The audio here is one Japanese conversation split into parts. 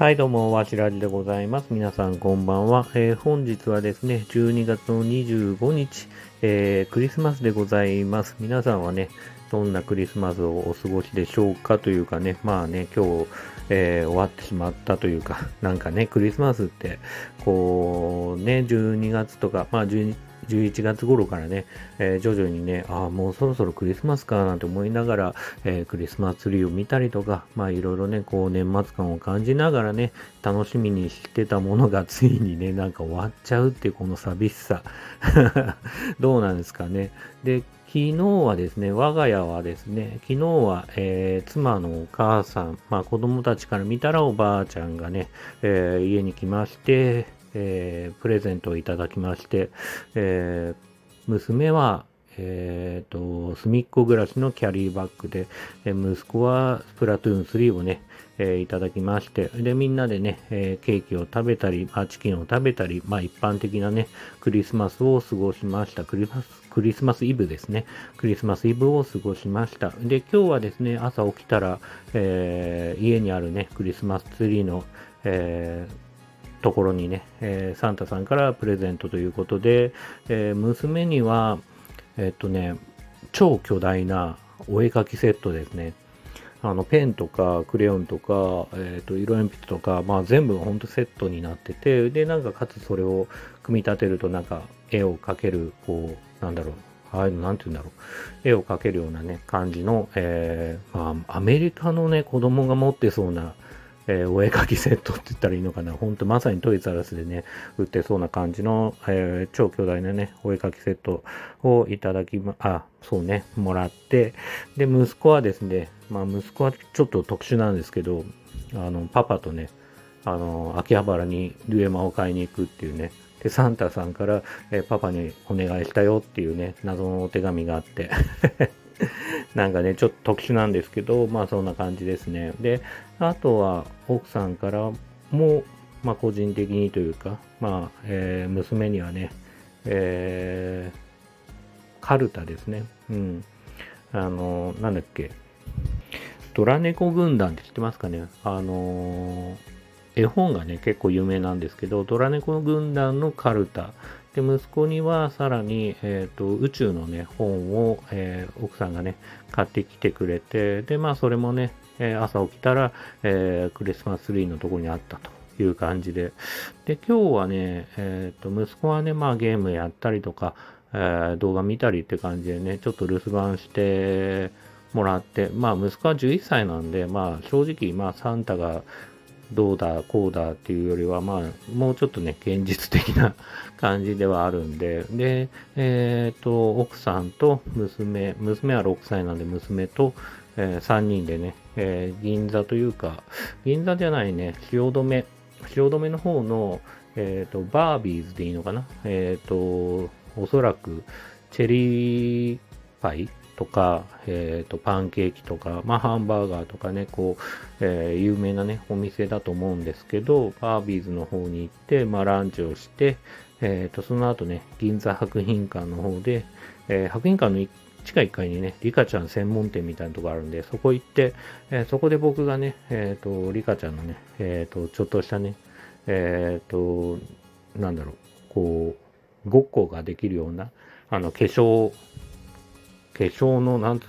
はい、どうも、わしらじでございます。皆さん、こんばんは。えー、本日はですね、12月の25日、えー、クリスマスでございます。皆さんはね、どんなクリスマスをお過ごしでしょうかというかね、まあね、今日、えー、終わってしまったというか、なんかね、クリスマスって、こう、ね、12月とか、まあ12 11月頃からね、えー、徐々にね、ああ、もうそろそろクリスマスかなんて思いながら、えー、クリスマスツリーを見たりとか、まあいろいろね、こう年末感を感じながらね、楽しみにしてたものがついにね、なんか終わっちゃうっていうこの寂しさ。どうなんですかね。で、昨日はですね、我が家はですね、昨日は、えー、妻のお母さん、まあ子供たちから見たらおばあちゃんがね、えー、家に来まして、えー、プレゼントをいただきまして、えー、娘は、えーと、隅っこ暮らしのキャリーバッグで、え息子はスプラトゥーン3をね、えー、いただきまして、で、みんなでね、えー、ケーキを食べたり、チキンを食べたり、まあ、一般的なね、クリスマスを過ごしました。クリスマス、クリスマスイブですね。クリスマスイブを過ごしました。で、今日はですね、朝起きたら、えー、家にあるね、クリスマスツリーの、えーところにね、えー、サンタさんからプレゼントということで、えー、娘には、えー、っとね、超巨大なお絵描きセットですね。あの、ペンとかクレヨンとか、えっ、と、色鉛筆とか、まあ全部ほんとセットになってて、で、なんかかつそれを組み立てるとなんか絵を描ける、こう、なんだろう、ああいうの、なんて言うんだろう。絵を描けるようなね、感じの、えー、まあ、アメリカのね、子供が持ってそうな、えー、お絵描きセットって言ったらいいのかな。ほんとまさにトイザラスでね、売ってそうな感じの、えー、超巨大なね、お絵描きセットをいただきま、あ、そうね、もらって、で、息子はですね、まあ息子はちょっと特殊なんですけど、あの、パパとね、あの、秋葉原にデュエマを買いに行くっていうね、で、サンタさんから、えー、パパにお願いしたよっていうね、謎のお手紙があって。なんかね、ちょっと特殊なんですけど、まあそんな感じですね。で、あとは奥さんからも、まあ個人的にというか、まあ、えー、娘にはね、えー、カルタですね。うん。あの、なんだっけ。ドラ猫軍団って知ってますかねあの絵本がね、結構有名なんですけど、ドラ猫軍団のカルタで、息子にはさらに、えっ、ー、と、宇宙のね、本を、えー、奥さんがね、買ってきてくれて、で、まあ、それもね、えー、朝起きたら、えクリスマスツリーのところにあったという感じで。で、今日はね、えっ、と、息子はね、まあ、ゲームやったりとか、え動画見たりって感じでね、ちょっと留守番して、もらって、まあ息子は11歳なんで、まあ正直、まあサンタがどうだ、こうだっていうよりは、まあ、もうちょっとね、現実的な感じではあるんで、で、えっ、と、奥さんと娘、娘は6歳なんで、娘と、えー、3人でね、えー、銀座というか、銀座じゃないね、汐留、汐留の方の、えっ、と、バービーズでいいのかな。えっ、と、おそらく、チェリーパイとか、え、ー、と、パンケーキとか、まあ、ハンバーガーとかね、こう、えー、有名なね、お店だと思うんですけど、バービーズの方に行って、まあ、ランチをして、え、ー、と、その後ね、銀座博品館の方で、え博品館の地下1階にね、リカちゃん専門店みたいなとこあるんで、そこ行って、えそこで僕がね、えっ、と、リカちゃんのね、えっ、と、ちょっとしたね、えっ、と、なんだろう、こう、ごっこができるような、あの、化粧化粧の、なん、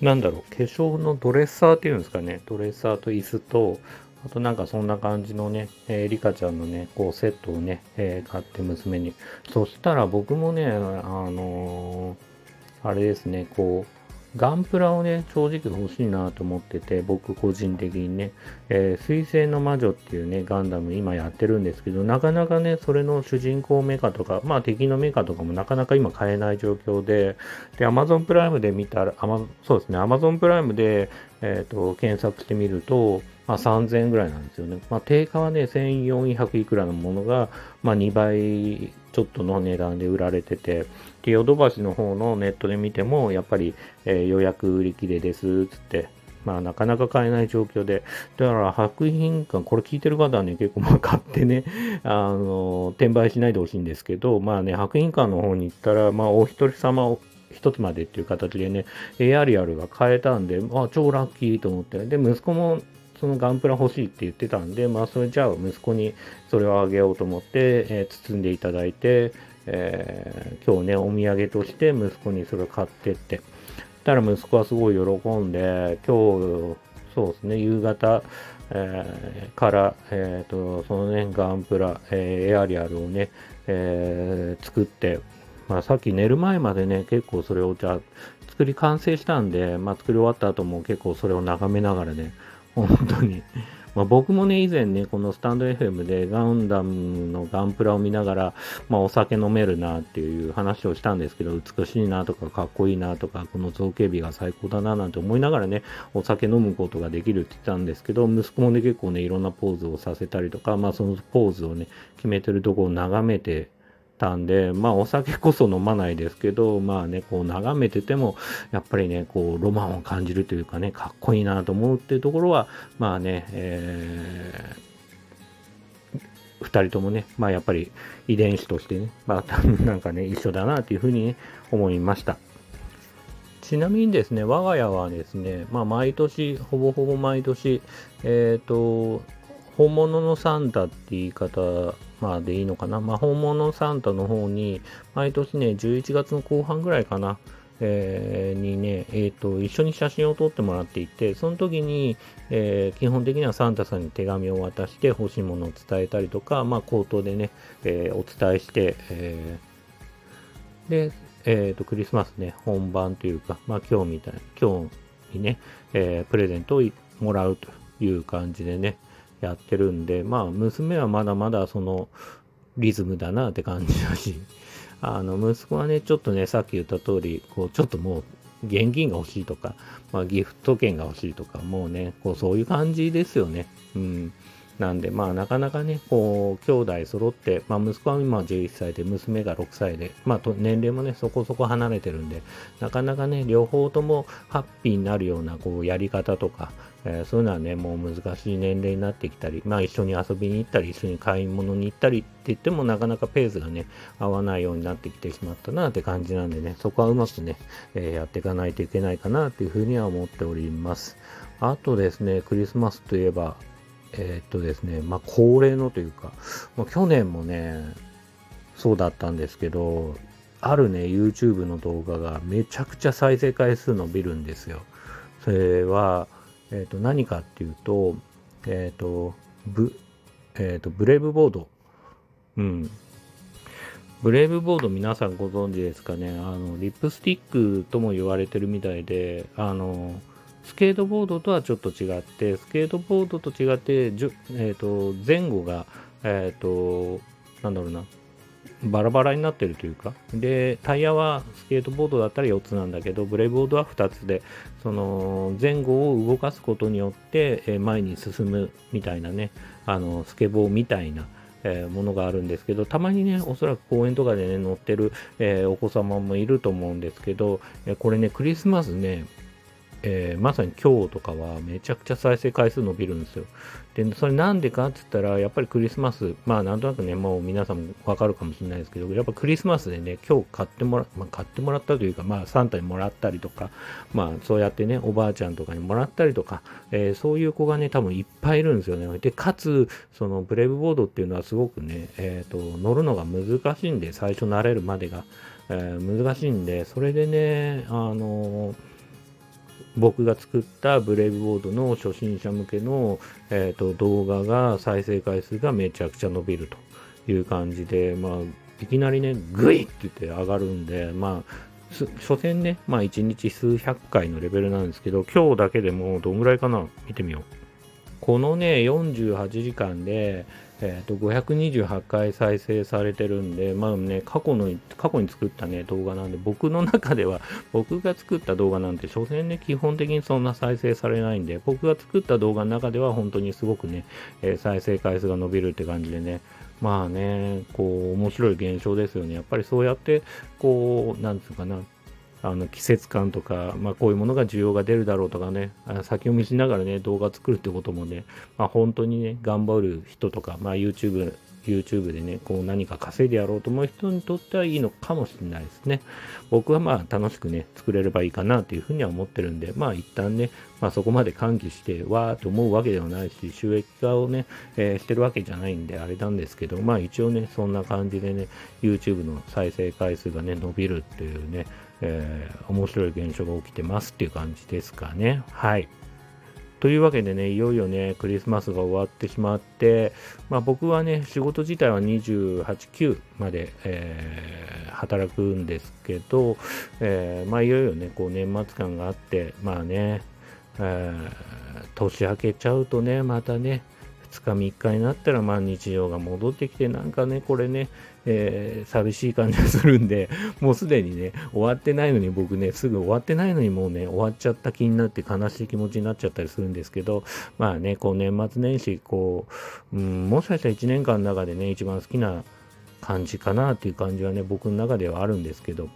なんだろう、化粧のドレッサーっていうんですかね、ドレッサーと椅子と、あとなんかそんな感じのね、えー、リカちゃんのね、こうセットをね、えー、買って娘に。そしたら僕もね、あのー、あれですね、こう、ガンプラをね、正直欲しいなと思ってて、僕個人的にね、えー、水星の魔女っていうね、ガンダム今やってるんですけど、なかなかね、それの主人公メカとか、まあ敵のメカとかもなかなか今買えない状況で、で、Amazon プライムで見たら、そうですね、Amazon プライムで、えっ、ー、と、検索してみると、まあ、3000円ぐらいなんですよね。まあ、定価はね、1400いくらのものが、まあ、2倍ちょっとの値段で売られてて、で、ヨドバシの方のネットで見ても、やっぱり、えー、予約売り切れです、つって、まあ、なかなか買えない状況で、だから、白品館、これ聞いてる方はね、結構、まあ、買ってね、あの、転売しないでほしいんですけど、まあね、白品館の方に行ったら、まあ、お一人様を、一つまでっていう形でね、エアリアルが買えたんで、あ、超ラッキーと思って、で、息子もそのガンプラ欲しいって言ってたんで、まあ、それじゃあ息子にそれをあげようと思って、え、包んでいただいて、えー、今日ね、お土産として息子にそれを買ってって、たら息子はすごい喜んで、今日、そうですね、夕方、えー、から、えーと、そのね、ガンプラ、えー、エアリアルをね、えー、作って、まあ、さっき寝る前までね、結構それをじゃあ作り完成したんで、まあ、作り終わった後も結構それを眺めながらね、本当に。まあ、僕もね、以前ね、このスタンド FM でガンダムのガンプラを見ながら、まあ、お酒飲めるなっていう話をしたんですけど、美しいなとか、かっこいいなとか、この造形美が最高だななんて思いながらね、お酒飲むことができるって言ったんですけど、息子もね、結構ね、いろんなポーズをさせたりとか、まあ、そのポーズをね、決めてるとこを眺めて、たんで、まあお酒こそ飲まないですけど、まあね、こう眺めてても、やっぱりね、こうロマンを感じるというかね、かっこいいなと思うっていうところは、まあね、えー、2人ともね、まあやっぱり遺伝子としてね、まあ なんかね、一緒だなというふうに、ね、思いました。ちなみにですね、我が家はですね、まあ毎年、ほぼほぼ毎年、えっ、ー、と、本物のサンタって言い方まあでいいのかな。まあ本物サンタの方に、毎年ね、11月の後半ぐらいかな。えー、にね、えっ、ー、と、一緒に写真を撮ってもらっていて、その時に、えー、基本的にはサンタさんに手紙を渡して欲しいものを伝えたりとか、まあ口頭でね、えお伝えして、えで、えっ、と、クリスマスね、本番というか、まあ今日みたいな、今日にね、えプレゼントをもらうという感じでね、やってるんで、まあ、娘はまだまだそのリズムだなって感じだし、あの、息子はね、ちょっとね、さっき言った通り、こう、ちょっともう、現金が欲しいとか、まあ、ギフト券が欲しいとか、もうね、こう、そういう感じですよね。うん。なんで、まあ、なかなかね、こう、兄弟揃って、まあ、息子は今11歳で、娘が6歳で、まあ、年齢もね、そこそこ離れてるんで、なかなかね、両方ともハッピーになるような、こう、やり方とか、えー、そういうのはね、もう難しい年齢になってきたり、まあ、一緒に遊びに行ったり、一緒に買い物に行ったりって言っても、なかなかペースがね、合わないようになってきてしまったなって感じなんでね、そこはうまくね、えー、やっていかないといけないかなっていうふうには思っております。あとですね、クリスマスといえば、えー、っとですね、まあ、恒例のというか、まあ、去年もね、そうだったんですけど、あるね、YouTube の動画がめちゃくちゃ再生回数伸びるんですよ。それは、えっ、と、何かっていうと、えっ、と、ブ、えっ、と、ブレイブボード。うん。ブレイブボード皆さんご存知ですかね？あの、リップスティックとも言われてるみたいで、あの、スケートボードとはちょっと違って、スケートボードと違って、じゅえーと、前後が、えっ、と、なんだろうな、バラバラになってるというか、で、タイヤはスケートボードだったら4つなんだけど、ブレイボードは2つで、その前後を動かすことによって、前に進むみたいなね、あの、スケボーみたいな、え、ものがあるんですけど、たまにね、おそらく公園とかでね、乗ってる、え、お子様もいると思うんですけど、え、これね、クリスマスね、えー、まさに今日とかはめちゃくちゃ再生回数伸びるんですよ。で、それなんでかって言ったら、やっぱりクリスマス、まあなんとなくね、もう皆さんもわかるかもしれないですけど、やっぱクリスマスでね、今日買ってもら、まあ、買ってもらったというか、まあサンタにもらったりとか、まあそうやってね、おばあちゃんとかにもらったりとか、えー、そういう子がね、多分いっぱいいるんですよね。で、かつ、そのブレイブボードっていうのはすごくね、えっ、ー、と、乗るのが難しいんで、最初慣れるまでが、えー、難しいんで、それでね、あのー僕が作ったブレイブボードの初心者向けの、えーと、動画が再生回数がめちゃくちゃ伸びるという感じで、まあ、いきなりね、グイって言って上がるんで、まあ、所詮ね、まあ1日数百回のレベルなんですけど、今日だけでもどんぐらいかな見てみよう。このね、48時間で、え、ー、と、528回再生されてるんで、まあね、過去の、過去に作ったね、動画なんで、僕の中では、僕が作った動画なんて、所詮ね、基本的にそんな再生されないんで、僕が作った動画の中では、本当にすごくね、えー、再生回数が伸びるって感じでね、まあね、こう、面白い現象ですよね。やっぱりそうやって、こう、なんつうかな、あの季節感とか、まあ、こういうものが需要が出るだろうとかね、先読みしながらね、動画作るってこともね、まあ、本当にね、頑張る人とか、まあ、YouTube YouTube でね、こう何か稼いでやろうと思う人にとってはいいのかもしれないですね。僕はまあ楽しくね、作れればいいかなというふうには思ってるんで、まあ一旦ね、まあそこまで喚起して、わーと思うわけではないし、収益化をね、えー、してるわけじゃないんであれなんですけど、まあ一応ね、そんな感じでね、YouTube の再生回数がね、伸びるっていうね、えー、面白い現象が起きてますっていう感じですかね。はい。というわけでね、いよいよね、クリスマスが終わってしまって、まあ、僕はね、仕事自体は28、9まで、えー、働くんですけど、えー、まあ、いよいよね、こう年末感があって、まあね、えー、年明けちゃうとね、またね、2日3日になったらまあ日常が戻ってきてなんかねこれね、えー、寂しい感じがするんで もうすでにね終わってないのに僕ねすぐ終わってないのにもうね終わっちゃった気になって悲しい気持ちになっちゃったりするんですけどまあねこう年末年始こう、うん、もしかしたら1年間の中でね一番好きな感じかなっていう感じはね僕の中ではあるんですけど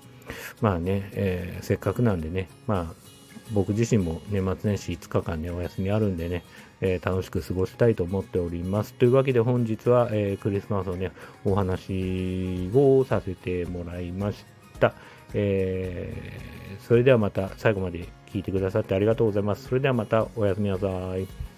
まあね、えー、せっかくなんでねまあ僕自身も年末年始5日間ね、お休みあるんでね、えー、楽しく過ごしたいと思っております。というわけで本日は、えー、クリスマスのね、お話をさせてもらいました。えー、それではまた最後まで聞いてくださってありがとうございます。それではまたおやすみなさい。